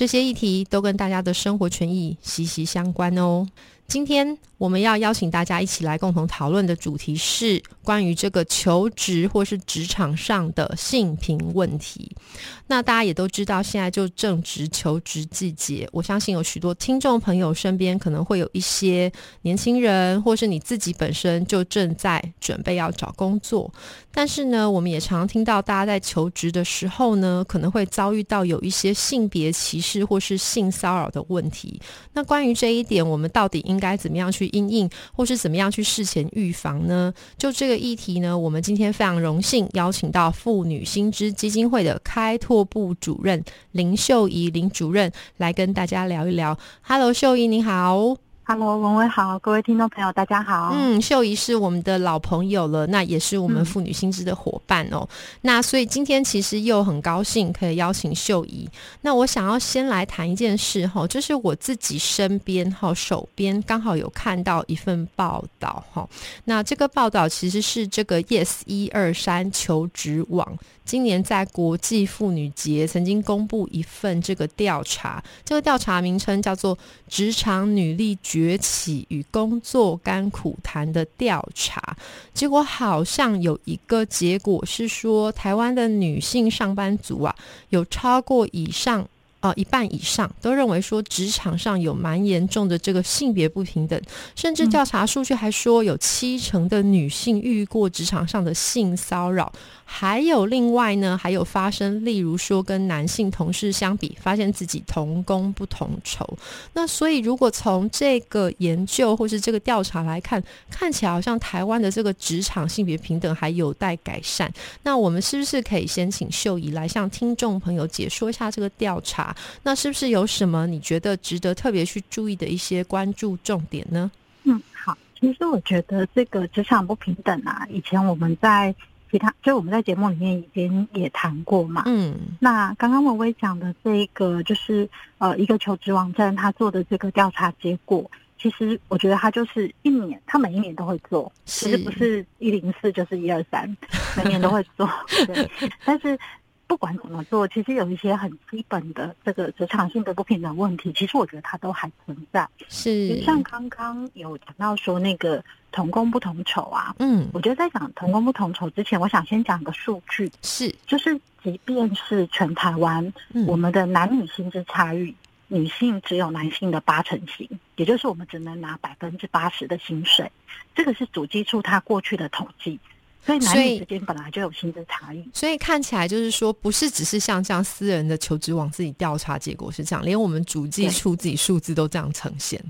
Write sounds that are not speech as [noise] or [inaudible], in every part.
这些议题都跟大家的生活权益息息相关哦。今天我们要邀请大家一起来共同讨论的主题是关于这个求职或是职场上的性平问题。那大家也都知道，现在就正值求职季节，我相信有许多听众朋友身边可能会有一些年轻人，或是你自己本身就正在准备要找工作。但是呢，我们也常听到大家在求职的时候呢，可能会遭遇到有一些性别歧视或是性骚扰的问题。那关于这一点，我们到底应该怎么样去应应，或是怎么样去事前预防呢？就这个议题呢，我们今天非常荣幸邀请到妇女新知基金会的开拓部主任林秀仪林主任来跟大家聊一聊。Hello，秀仪你好。Hello，文伟好，各位听众朋友，大家好。嗯，秀仪是我们的老朋友了，那也是我们妇女新知的伙伴哦。那所以今天其实又很高兴可以邀请秀仪。那我想要先来谈一件事哈，就是我自己身边哈手边刚好有看到一份报道哈。那这个报道其实是这个 Yes 一二三求职网。今年在国际妇女节曾经公布一份这个调查，这个调查名称叫做《职场女力崛起与工作甘苦谈》的调查，结果好像有一个结果是说，台湾的女性上班族啊，有超过以上。呃，一半以上都认为说职场上有蛮严重的这个性别不平等，甚至调查数据还说有七成的女性遇过职场上的性骚扰，还有另外呢，还有发生，例如说跟男性同事相比，发现自己同工不同酬。那所以如果从这个研究或是这个调查来看，看起来好像台湾的这个职场性别平等还有待改善。那我们是不是可以先请秀仪来向听众朋友解说一下这个调查？那是不是有什么你觉得值得特别去注意的一些关注重点呢？嗯，好，其实我觉得这个职场不平等啊，以前我们在其他就我们在节目里面已经也谈过嘛。嗯，那刚刚文薇讲的这一个就是呃一个求职网站他做的这个调查结果，其实我觉得他就是一年，他每一年都会做，其实不是一零四就是一二三，[laughs] 每年都会做。对，[laughs] 但是。不管怎么做，其实有一些很基本的这个职场性的不平等问题，其实我觉得它都还存在。是，像刚刚有讲到说那个同工不同酬啊，嗯，我觉得在讲同工不同酬之前，我想先讲个数据，是，就是即便是全台湾，我们的男女薪资差异，女性只有男性的八成薪，也就是我们只能拿百分之八十的薪水，这个是主计处他过去的统计。所以男女之间本来就有薪资差异，所以看起来就是说，不是只是像这样私人的求职网自己调查结果是这样，连我们主计处自己数字都这样呈现。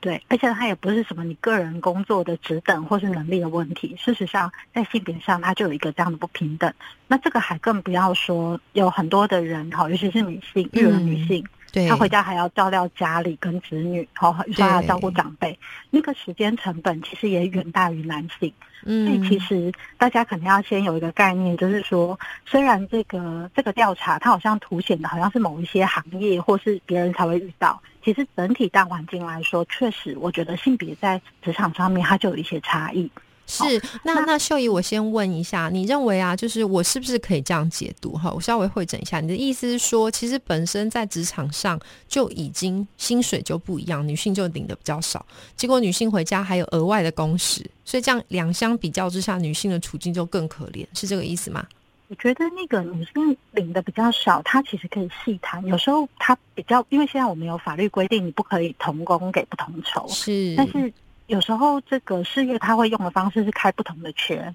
对，而且它也不是什么你个人工作的职等或是能力的问题，事实上在性别上它就有一个这样的不平等。那这个还更不要说有很多的人哈，尤其是女性，育儿女性。他回家还要照料家里跟子女，好，说还要照顾长辈，那个时间成本其实也远大于男性。嗯，所以其实大家肯定要先有一个概念，就是说，虽然这个这个调查它好像凸显的好像是某一些行业或是别人才会遇到，其实整体大环境来说，确实我觉得性别在职场上面它就有一些差异。是，那那秀仪，我先问一下，你认为啊，就是我是不是可以这样解读哈？我稍微会诊一下，你的意思是说，其实本身在职场上就已经薪水就不一样，女性就领的比较少，结果女性回家还有额外的工时，所以这样两相比较之下，女性的处境就更可怜，是这个意思吗？我觉得那个女性领的比较少，她其实可以细谈，有时候她比较，因为现在我们有法律规定，你不可以同工给不同酬，是，但是。有时候这个事业他会用的方式是开不同的缺，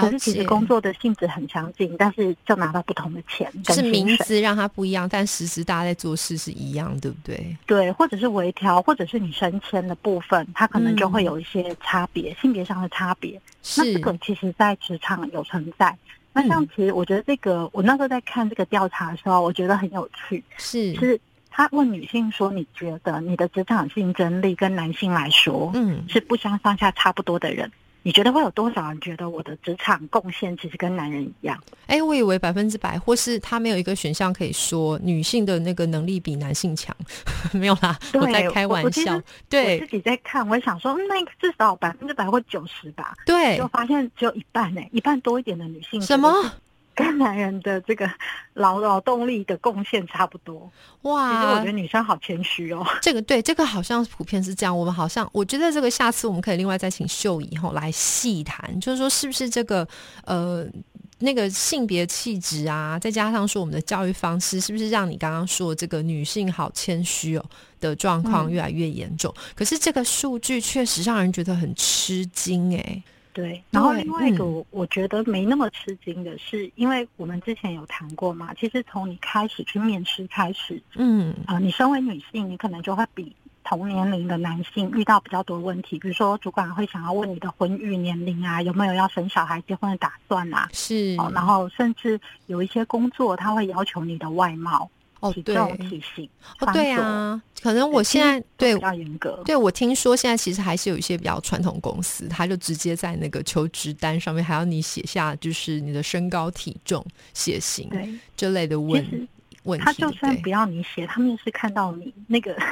可是其实工作的性质很相近，但是就拿到不同的钱，是名字让它不一样，但实质大家在做事是一样，对不对？对，或者是微调，或者是你升迁的部分，它可能就会有一些差别，性别上的差别。那这个其实在职场有存在。那像其实我觉得这个，我那时候在看这个调查的时候，我觉得很有趣，是是他问女性说：“你觉得你的职场竞争力跟男性来说，嗯，是不相上下差不多的人？你觉得会有多少人觉得我的职场贡献其实跟男人一样？哎，我以为百分之百，或是他没有一个选项可以说女性的那个能力比男性强，[laughs] 没有啦，我在开玩笑。我我自己在看，我也想说，嗯那至少百分之百或九十吧，对就，发现只有一半呢、一半多一点的女性什么？跟男人的这个劳劳动力的贡献差不多。哇其实我觉得，女生好谦虚哦。这个对，这个好像普遍是这样。我们好像，我觉得这个下次我们可以另外再请秀仪后来细谈，就是说是不是这个呃那个性别气质啊，再加上说我们的教育方式，是不是让你刚刚说这个女性好谦虚哦的状况嗯越来越严重？可是这个数据确实让人觉得很吃惊哎、对，然后另外一个嗯。我我觉得没那么吃惊的是，因为我们之前有谈过嘛，其实从你开始去面试开始，嗯。啊，你身为女性，你可能就会比同年龄的男性遇到比较多问题，比如说主管会想要问你的婚育年龄啊，有没有要生小孩、结婚的打算啊，是。哦，然后甚至有一些工作他会要求你的外貌、哦对体重、体型、哦对，啊，可能我现在对比较严格。对，我听说现在其实还是有一些比较传统公司，他就直接在那个求职单上面还要你写下就是你的身高、体重、血型对，这类的其问问题。他就算不要你写，他们是看到你那个。[laughs]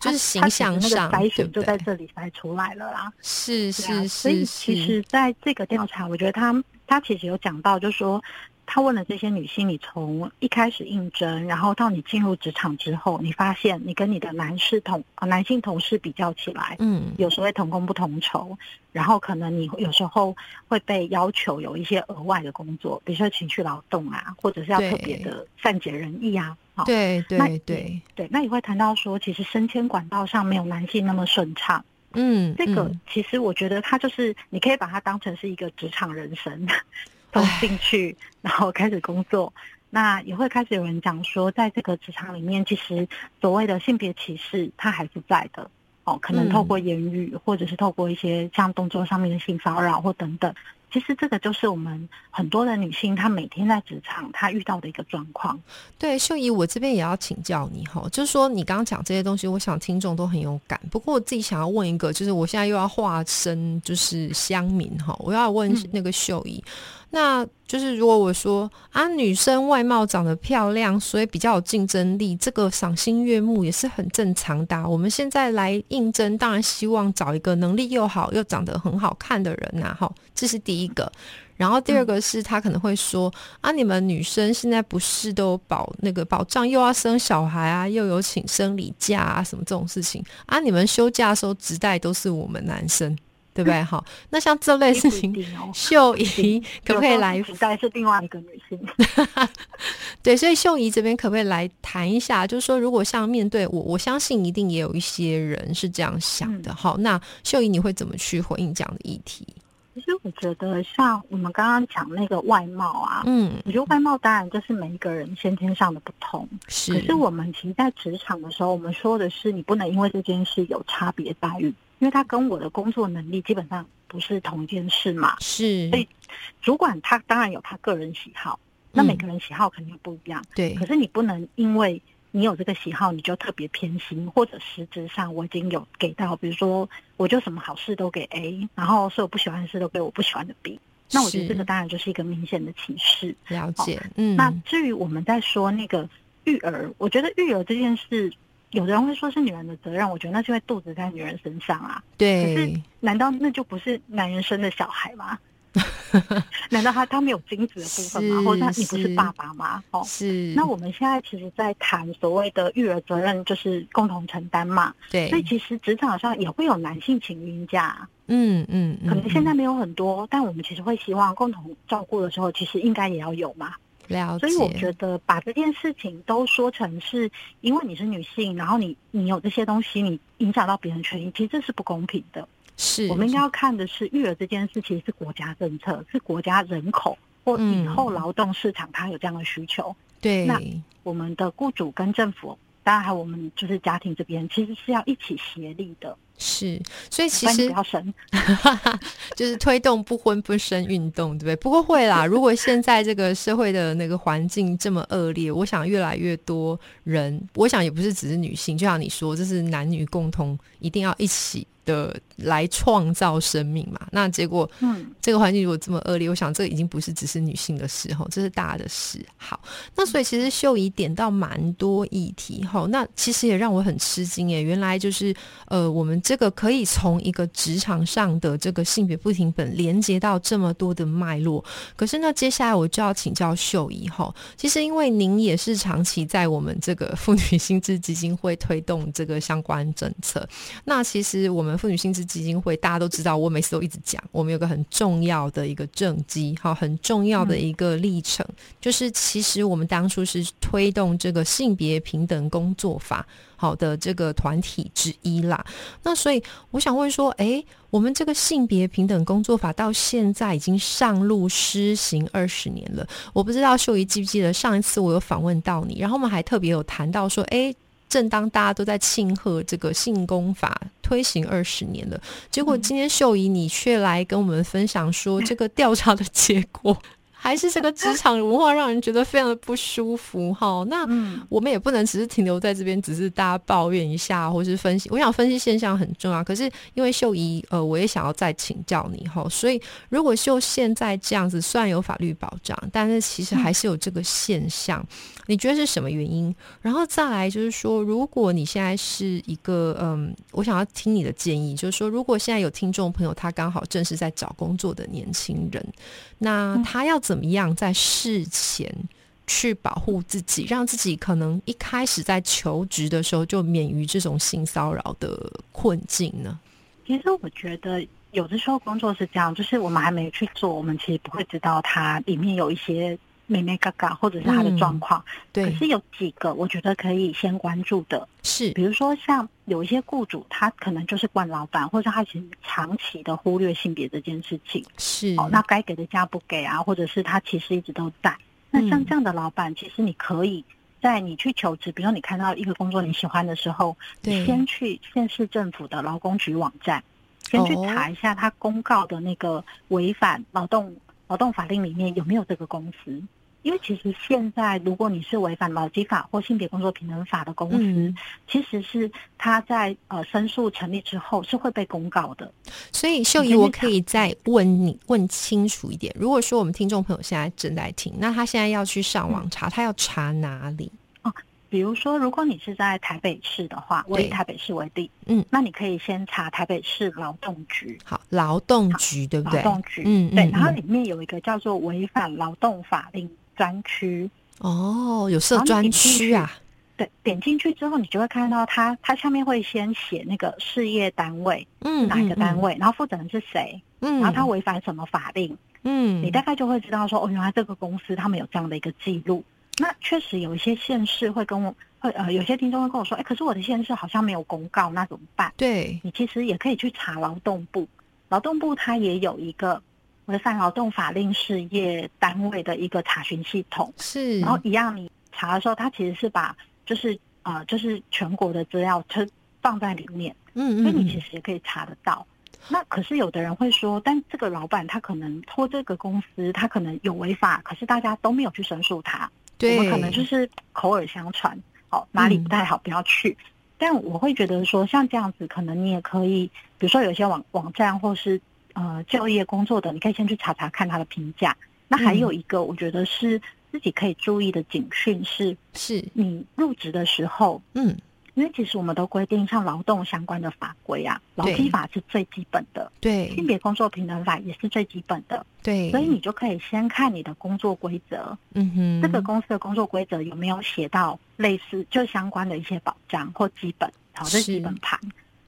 就是形象上对筛选就在这里筛出来了啦。是对啊是所以是是，其实在这个调查，我觉得他他其实有讲到，就是说他问了这些女性，你从一开始应征，然后到你进入职场之后，你发现你跟你的男士同呃男性同事比较起来，嗯。有时候会同工不同酬，然后可能你有时候会被要求有一些额外的工作，比如说情绪劳动啊，或者是要特别的善解人意啊。好对那对对，对，那也会谈到说，其实升迁管道上没有男性那么顺畅。嗯，这个嗯。其实我觉得它就是，你可以把它当成是一个职场人生，从唉进去然后开始工作。那也会开始有人讲说，在这个职场里面，其实所谓的性别歧视它还是在的哦，可能嗯透过言语，或者是透过一些像动作上面的性骚扰或等等。其实这个就是我们很多的女性，她每天在职场她遇到的一个状况。对，秀仪，我这边也要请教你哈，就是说你刚刚讲这些东西，我想听众都很有感。不过我自己想要问一个，就是我现在又要化身就是乡民哈，我要问嗯那个秀仪，那就是如果我说啊，女生外貌长得漂亮，所以比较有竞争力，这个赏心悦目也是很正常的啊、我们现在来应征，当然希望找一个能力又好又长得很好看的人呐、哈，这是第一个。然后第二个是他可能会说、啊，你们女生现在不是都有保那个保障，又要生小孩啊，又有请生理假啊，什么这种事情。啊，你们休假的时候直带都是我们男生，对不对？好，那像这类事情，哦，秀仪可不可以来时代是另外一个女性。[laughs] 对，所以秀仪这边可不可以来谈一下？就是说，如果像面对我，我相信一定也有一些人是这样想的。嗯好，那秀仪你会怎么去回应这样的议题？其实我觉得，像我们刚刚讲那个外貌啊，嗯，我觉得外貌当然就是每一个人先天上的不同。是，可是我们其实，在职场的时候，我们说的是你不能因为这件事有差别待遇，因为他跟我的工作能力基本上不是同一件事嘛。是所以主管他当然有他个人喜好，那嗯每个人喜好肯定不一样。对可是你不能因为你有这个喜好，你就特别偏心，或者实质上我已经有给到，比如说我就什么好事都给 A，然后所有不喜欢的事都给我不喜欢的 B。那我觉得是这个当然就是一个明显的歧视。了解，嗯，那至于我们在说那个育儿，我觉得育儿这件事，有的人会说是女人的责任，我觉得那是因为肚子在女人身上啊。可是，难道那就不是男人生的小孩吗？[laughs] 难道他他没有精子的部分吗？或者他你不是是爸爸吗？哦，是，那我们现在其实，在谈所谓的育儿责任，就是共同承担嘛。对，所以其实职场上也会有男性请孕假，嗯嗯，嗯可能现嗯在没有很多，但我们其实会希望共同照顾的时候，其实应该也要有嘛。了解，所以我觉得把这件事情都说成是因为你是女性，然后你你有这些东西，你影响到别人权益，其实这是不公平的。是我们应该要看的是育儿这件事，其实是国家政策，是国家人口或以后劳动市场它有这样的需求。对那我们的雇主跟政府，当然还有我们就是家庭这边，其实是要一起协力的。是，所以其实。[laughs] 就是推动不婚不生运动，对不对？不过会啦，如果现在这个社会的那个环境这么恶劣，我想越来越多人，我想也不是只是女性，就像你说，这是男女共同一定要一起的来创造生命嘛。那结果，嗯，这个环境如果这么恶劣，我想这已经不是只是女性的事吼，这是大的事。好，那所以其实秀仪点到蛮多议题吼，那其实也让我很吃惊耶，原来就是呃，我们这个可以从一个职场上的这个性别不平等连接到这么多的脉络。可是呢，接下来我就要请教秀仪哈，其实因为您也是长期在我们这个妇女薪资基金会推动这个相关政策，那其实我们妇女薪资基金会大家都知道，我每次都一直讲，我们有个很重要的一个政绩，哈，很重要的一个历程，就是其实我们当初是推动这个性别平等工作法。好的，这个团体之一啦。那所以我想问说，诶，我们这个性别平等工作法到现在已经上路施行二十年了。我不知道秀仪记不记得上一次我有访问到你，然后我们还特别有谈到说，诶，正当大家都在庆贺这个性工法推行二十年了，结果今天秀仪你却来跟我们分享说，这个调查的结果。还是这个职场文化让人觉得非常的不舒服哈。那我们也不能只是停留在这边，只是大家抱怨一下，或是分析。我想分析现象很重要，可是因为秀仪，呃，我也想要再请教你哈。所以如果秀现在这样子，虽然有法律保障，但是其实还是有这个现象，你觉得是什么原因？然后再来就是说，如果你现在是一个，嗯，我想要听你的建议，就是说，如果现在有听众朋友，他刚好正是在找工作的年轻人，那他要怎怎么样在事前去保护自己，让自己可能一开始在求职的时候就免于这种性骚扰的困境呢？其实我觉得有的时候工作是这样，就是我们还没去做，我们其实不会知道它里面有一些美美嘎嘎，或者是他的状况。对，可是有几个我觉得可以先关注的，是比如说像有一些雇主，他可能就是惯老板，或者他其实长期的忽略性别这件事情。是哦，那该给的价不给啊，或者是他其实一直都在。那像这样的老板，其实你可以在你去求职，比如说你看到一个工作你喜欢的时候，对，先去县市政府的劳工局网站，先去查一下他公告的那个违反劳动劳动法令里面有没有这个公司。因为其实现在，如果你是违反劳基法或性别工作平等法的公司，嗯其实是他在呃申诉成立之后是会被公告的。所以秀仪，我可以再问你问清楚一点。如果说我们听众朋友现在正在听，那他现在要去上网查，他要查哪里？哦，比如说，如果你是在台北市的话，我以台北市为例，嗯，那你可以先查台北市劳动局。好，劳动局对不对？劳动局，嗯，对。嗯然后里面有一个叫做违反劳动法令专区。哦，有设专区啊。对，点进去之后，你就会看到它，它下面会先写那个事业单位，嗯，哪一个单位，然后负责人是谁，嗯，然后他违反什么法令，嗯，你大概就会知道说，哦，原来这个公司他们有这样的一个记录。那确实有一些县市会跟我，会呃，有些听众会跟我说，哎，可是我的县市好像没有公告，那怎么办？对，你其实也可以去查劳动部，劳动部它也有一个违反劳动法令事业单位的一个查询系统，是，然后一样你查的时候，它其实是把就是呃就是全国的资料它放在里面，嗯所以你嗯其实也可以查得到。那可是有的人会说，但这个老板他可能拖这个公司他可能有违法，可是大家都没有去申诉他，对，我们可能就是口耳相传，哦哪里不太好不要去。但我会觉得说，像这样子，可能你也可以，比如说有一些网网站或是呃就业工作的，你可以先去查查看他的评价。那还有一个，我觉得是自己可以注意的警讯是，是，你入职的时候，嗯，因为其实我们都规定，像劳动相关的法规啊，劳基法是最基本的，对。性，别工作平等法也是最基本的，对，所以你就可以先看你的工作规则，嗯哼，这个公司的工作规则有没有写到类似就相关的一些保障或基本，好，这是。基本盘。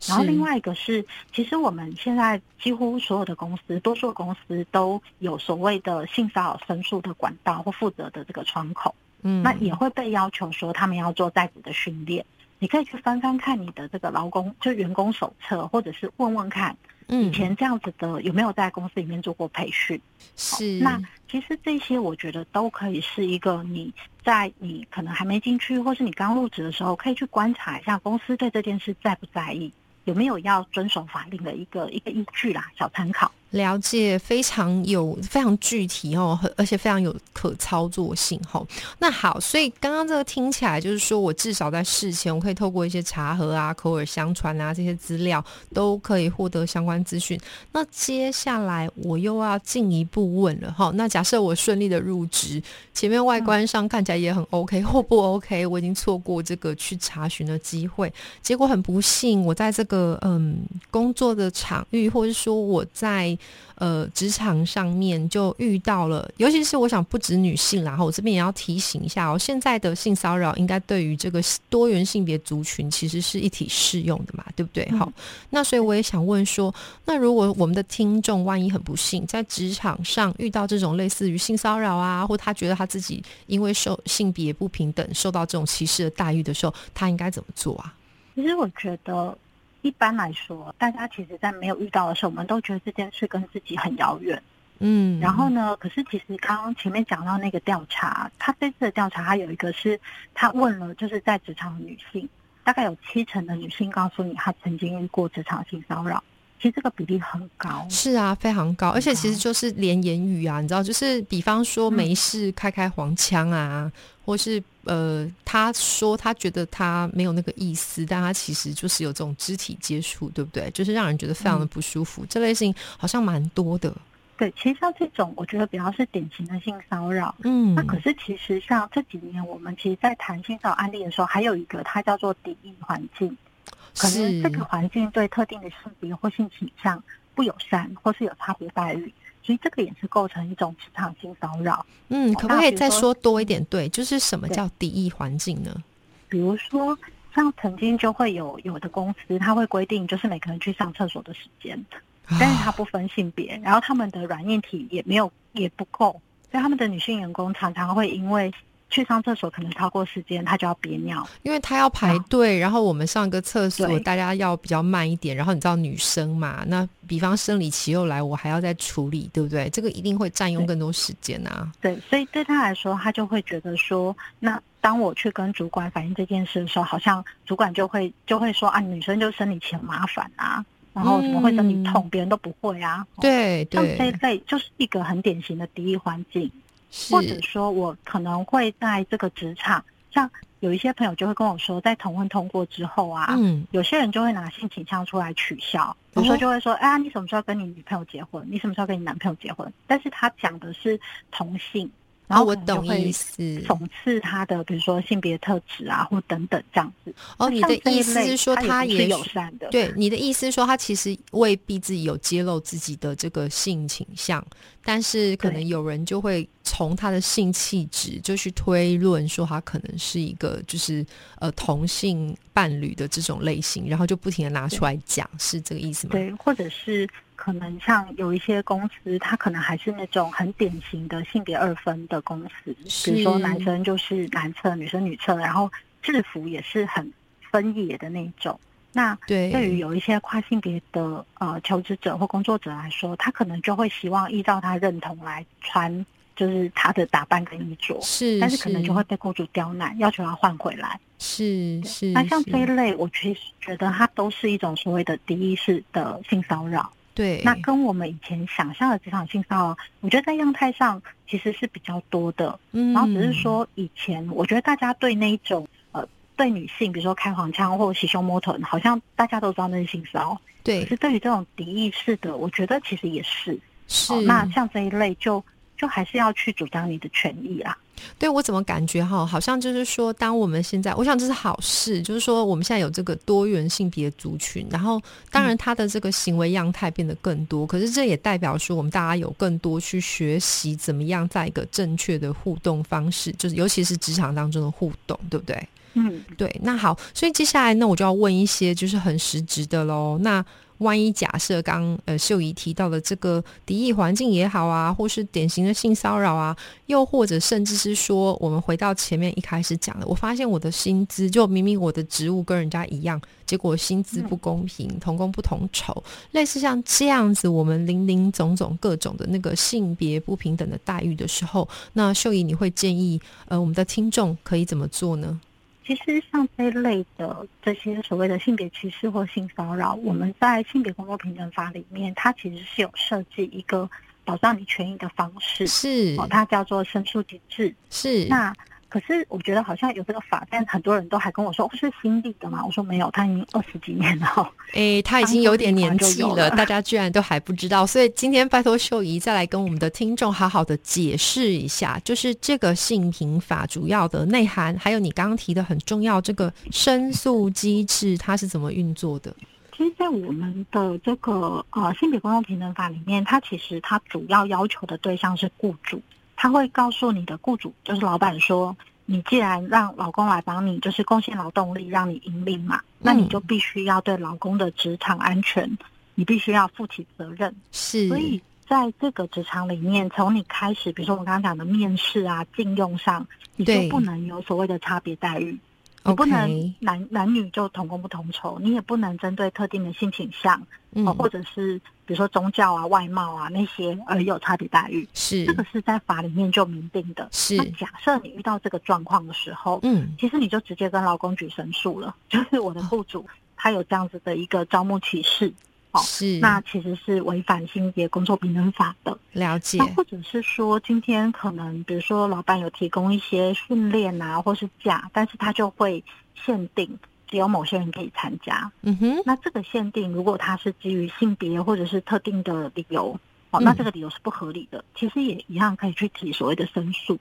然后另外一个是，其实我们现在几乎所有的公司，多数公司都有所谓的性骚扰申诉的管道或负责的这个窗口，嗯，那也会被要求说他们要做在职的训练。你可以去翻翻看你的这个劳工就员工手册，或者是问问看以嗯前这样子的有没有在公司里面做过培训。是那其实这些我觉得都可以是一个你在你可能还没进去，或是你刚入职的时候，可以去观察一下公司对这件事在不在意。有没有要遵守法令的一个一个依据啦，小参考。了解非常有非常具体哦，而且非常有可操作性哦。那好，所以刚刚这个听起来就是说我至少在事前，我可以透过一些茶盒啊、口耳相传啊这些资料，都可以获得相关资讯。那接下来我又要进一步问了哈。那假设我顺利的入职，前面外观上看起来也很 OK [laughs] 或不 OK，我已经错过这个去查询的机会，结果很不幸，我在这个嗯工作的场域，或者说我在呃，职场上面就遇到了，尤其是我想不止女性，然后我这边也要提醒一下哦，现在的性骚扰应该对于这个多元性别族群其实是一体适用的嘛，对不对？好，那所以我也想问说，那如果我们的听众万一很不幸在职场上遇到这种类似于性骚扰啊，或他觉得他自己因为受性别不平等受到这种歧视的待遇的时候，他应该怎么做啊？其实我觉得。一般来说，大家其实，在没有遇到的时候，我们都觉得这件事跟自己很遥远。嗯，然后呢？可是其实刚刚前面讲到那个调查，他这次的调查，他有一个是他问了，就是在职场的女性，大概有七成的女性告诉你，她曾经遇过职场性骚扰。其实这个比例很高。是啊，非常高，而且其实就是连言语啊，你知道，就是比方说没事开开黄腔啊，或是。呃，他说他觉得他没有那个意思，但他其实就是有这种肢体接触，对不对？就是让人觉得非常的不舒服。这类事情好像蛮多的。对，其实像这种，我觉得比较是典型的性骚扰。嗯，那可是其实像这几年，我们其实，在谈性骚扰案例的时候，还有一个它叫做敌意环境，可能这个环境对特定的性别或性倾向不友善，或是有差别待遇。其实这个也是构成一种职场性骚扰。嗯，可不可以再说多一点？对，就是什么叫敌意环境呢？比如说，像曾经就会有有的公司，他会规定就是每个人去上厕所的时间，但是他不分性别，然后他们的软硬体也没有也不够，所以他们的女性员工常常会因为。去上厕所可能超过时间，他就要憋尿，因为他要排队。然后我们上个厕所，大家要比较慢一点。然后你知道女生嘛？那比方生理期又来，我还要再处理，对不对？这个一定会占用更多时间啊。对，所以对他来说，他就会觉得说，那当我去跟主管反映这件事的时候，好像主管就会就会说啊，女生就生理期很麻烦啊，然后怎么会生理痛，别人都不会啊。对对，这一类就是一个很典型的敌意环境。或者说，我可能会在这个职场，像有一些朋友就会跟我说，在同婚通过之后啊，嗯，有些人就会拿性倾向出来取笑，比如说就会说，哎，你什么时候跟你女朋友结婚？你什么时候跟你男朋友结婚？但是他讲的是同性。然后我懂意思，讽刺他的，比如说性别特质啊，或等等这样子。哦，你的意思是说他也友善的？对，你的意思是说他其实未必自己有揭露自己的这个性倾向，但是可能有人就会从他的性气质就去推论说他可能是一个就是呃同性伴侣的这种类型，然后就不停的拿出来讲，是这个意思吗？对，或者是。可能像有一些公司，它可能还是那种很典型的性别二分的公司，比如说男生就是男厕，女生女厕，然后制服也是很分野的那种。那对于有一些跨性别的呃求职者或工作者来说，他可能就会希望依照他认同来穿，就是他的打扮跟衣着，是，但是可能就会被雇主刁难，要求他换回来。是是。那像这一类，我其实觉得它都是一种所谓的敌意式的性骚扰。对，那跟我们以前想象的职场性骚扰，我觉得在样态上其实是比较多的。嗯，然后只是说以前，我觉得大家对那一种呃，对女性，比如说开黄腔或袭胸摸臀，好像大家都知道那是性骚扰。对，可是对于这种敌意式的，我觉得其实也是。是。那像这一类，就就还是要去主张你的权益啊。对我怎么感觉哈，好像就是说，当我们现在，我想这是好事，就是说我们现在有这个多元性别族群，然后当然他的这个行为样态变得更多，可是这也代表说我们大家有更多去学习怎么样在一个正确的互动方式，就是尤其是职场当中的互动，对不对？嗯，对。那好，所以接下来呢，我就要问一些就是很实质的喽。那万一假设刚呃秀仪提到的这个敌意环境也好啊，或是典型的性骚扰啊，又或者甚至是说我们回到前面一开始讲的，我发现我的薪资就明明我的职务跟人家一样，结果薪资不公平，同工不同酬，类似像这样子，我们林林总总各种的那个性别不平等的待遇的时候，那秀仪你会建议呃我们的听众可以怎么做呢？其实像这一类的这些所谓的性别歧视或性骚扰，我们在性别工作平等法里面，它其实是有设计一个保障你权益的方式，是哦，它叫做申诉机制。是那可是我觉得好像有这个法，但很多人都还跟我说，哦是新立的嘛？我说没有，他已经二十几年了哦。诶，[laughs] 他已经有点年纪了，大家居然都还不知道，所以今天拜托秀仪再来跟我们的听众好好的解释一下，就是这个性平法主要的内涵，还有你刚刚提的很重要这个申诉机制，它是怎么运作的？其实，在我们的这个呃性别公共平等法里面，它其实它主要要求的对象是雇主，他会告诉你的雇主，就是老板说，你既然让老公来帮你，就是贡献劳动力，让你盈利嘛，那你就必须要对老公的职场安全，你必须要负起责任。是，所以在这个职场里面，从你开始，比如说我们刚刚讲的面试啊、禁用上，你就不能有所谓的差别待遇。你不能男男女就同工不同酬，你也不能针对特定的性倾向，或者是比如说宗教啊、外貌啊那些而有差别待遇，是。这个是在法里面就明定的。是。那假设你遇到这个状况的时候，嗯。其实你就直接跟劳工局申诉了，[laughs] 就是我的雇主他有这样子的一个招募歧视，哦是，那其实是违反性别工作平等法的。了解。那或者是说，今天可能比如说老板有提供一些训练啊，或是假，但是他就会限定只有某些人可以参加。嗯哼，那这个限定，如果它是基于性别或者是特定的理由，哦，嗯。那这个理由是不合理的，其实也一样可以去提所谓的申诉。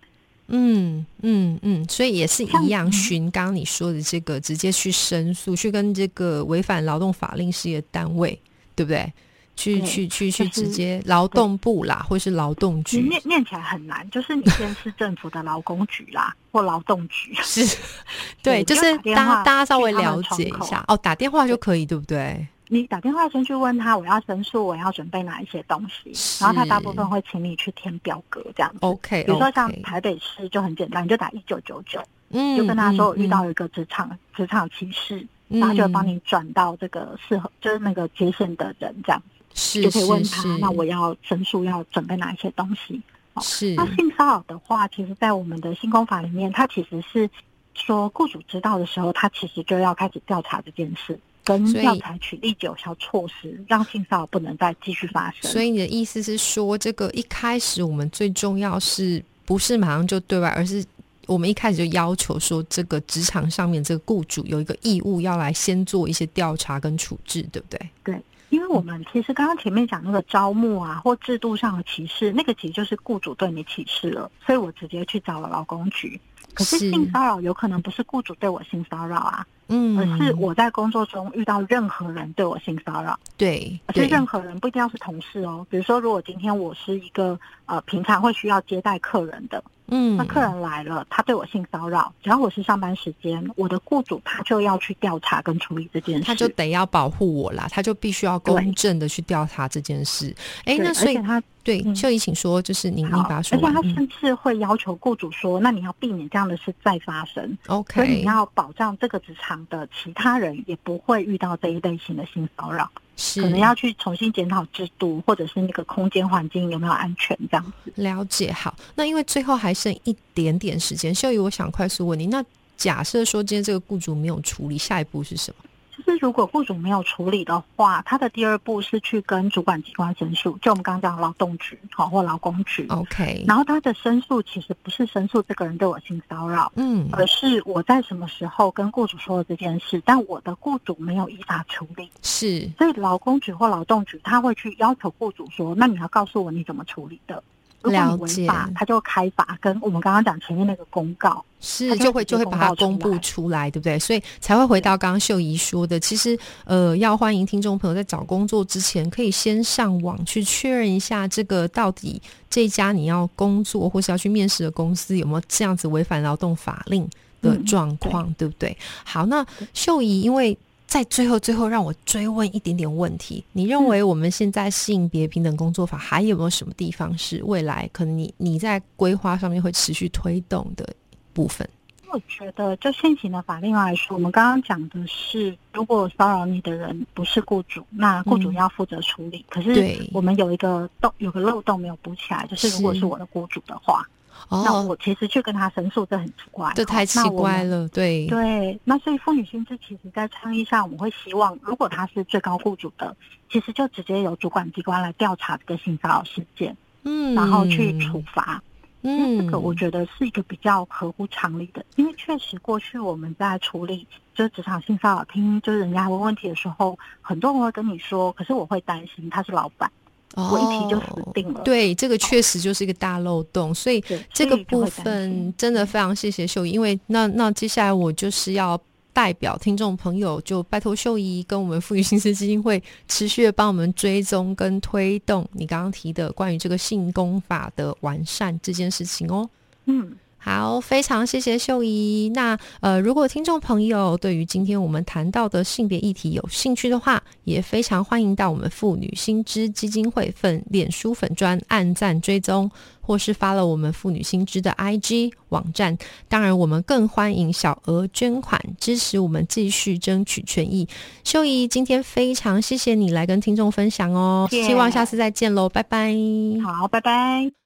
嗯嗯嗯，所以也是一样，嗯。循刚刚你说的这个，直接去申诉，去跟这个违反劳动法令事业单位，对不对？去对去去去直接劳动部啦，或是劳动局，念念起来很难，就是你先是政府的劳工局啦，或劳动局。是，对，就是大家大家稍微了解一下哦，打电话就可以，对不对？你打电话先去问他，我要申诉，我要准备哪一些东西，然后他大部分会请你去填表格这样子。OK，比如说像台北市就很简单，你就打一九九九，嗯，就跟他说我嗯遇到一个职场职场歧视，嗯然后就会帮你转到这个适合就是那个接线的人这样子，是就可以问他那我要申诉要准备哪一些东西。哦是那性骚扰的话，其实，在我们的性工法里面，它其实是说雇主知道的时候，他其实就要开始调查这件事，跟要采取立即有效措施，让性骚扰不能再继续发生。所以你的意思是说，这个一开始我们最重要是不是马上就对外，而是我们一开始就要求说，这个职场上面这个雇主有一个义务要来先做一些调查跟处置，对不对？对，因为我们其实刚刚前面讲那个招募啊，或制度上的歧视，那个其实就是雇主对你歧视了，所以我直接去找了劳工局。可是性骚扰有可能不是雇主对我性骚扰啊，嗯，而是我在工作中遇到任何人对我性骚扰。对而且任何人不一定要是同事哦。比如说，如果今天我是一个呃平常会需要接待客人的，嗯，那客人来了，他对我性骚扰，只要我是上班时间，我的雇主他就要去调查跟处理这件事。他就得要保护我啦，他就必须要公正的去调查这件事。哎，那所以他对嗯秀仪请说，就是你你，把它说完。而且他嗯甚至会要求雇主说，那你要避免这样的事再发生，所以 OK，你要保障这个职场的其他人也不会遇到这一类型的性骚扰，是可能要去重新检讨制度，或者是那个空间环境有没有安全这样子。了解好，那因为最后还剩一点点时间，秀仪，我想快速问你，那假设说今天这个雇主没有处理，下一步是什么？就是如果雇主没有处理的话，他的第二步是去跟主管机关申诉，就我们刚刚讲的劳动局好或劳工局。OK，然后他的申诉其实不是申诉这个人对我性骚扰，嗯，而是我在什么时候跟雇主说了这件事，但我的雇主没有依法处理，是所以劳工局或劳动局他会去要求雇主说，那你要告诉我你怎么处理的。如果了你违法解，他就开罚，跟我们刚刚讲前面那个公告。是就就会就会把它公布出来，对不对？所以才会回到刚刚秀仪说的，其实呃，要欢迎听众朋友在找工作之前，可以先上网去确认一下这个到底这家你要工作或是要去面试的公司有没有这样子违反劳动法令的嗯状况，对不对？好，那秀仪因为。在最后，最后让我追问一点点问题。你认为我们现在性别平等工作法还有没有什么地方是未来可能你你在规划上面会持续推动的部分？我觉得，就现行的法令来说，我们刚刚讲的是，如果骚扰你的人不是雇主，那雇主嗯要负责处理。可是对我们有一个洞，有个漏洞没有补起来，就是如果是是我的雇主的话，那哦，我其实去跟他申诉，这很奇怪，这太奇怪了，对，对，那所以妇女薪资其实在倡议上，我们会希望，如果他是最高雇主的，其实就直接由主管机关来调查这个性骚扰事件，嗯，然后去处罚。嗯，这个我觉得是一个比较合乎常理的，因为确实过去我们在处理就是职场性骚扰，听就是人家问问题的时候，很多人会跟你说，可是我会担心他是老板，我一提就死定了。哦对，这个确实就是一个大漏洞，所以对，这个部分真的非常谢谢秀仪，因为那那接下来我就是要代表听众朋友，就拜托秀仪跟我们妇女心思基金会持续的帮我们追踪跟推动你刚刚提的关于这个性功法的完善这件事情哦。嗯，好，非常谢谢秀仪。那呃，如果听众朋友对于今天我们谈到的性别议题有兴趣的话，也非常欢迎到我们妇女新知基金会粉脸书粉专按赞追踪，或是发了我们妇女新知的 IG 网站。当然，我们更欢迎小额捐款支持我们继续争取权益。秀仪，今天非常谢谢你来跟听众分享哦，希望下次再见喽，拜拜。好，拜拜。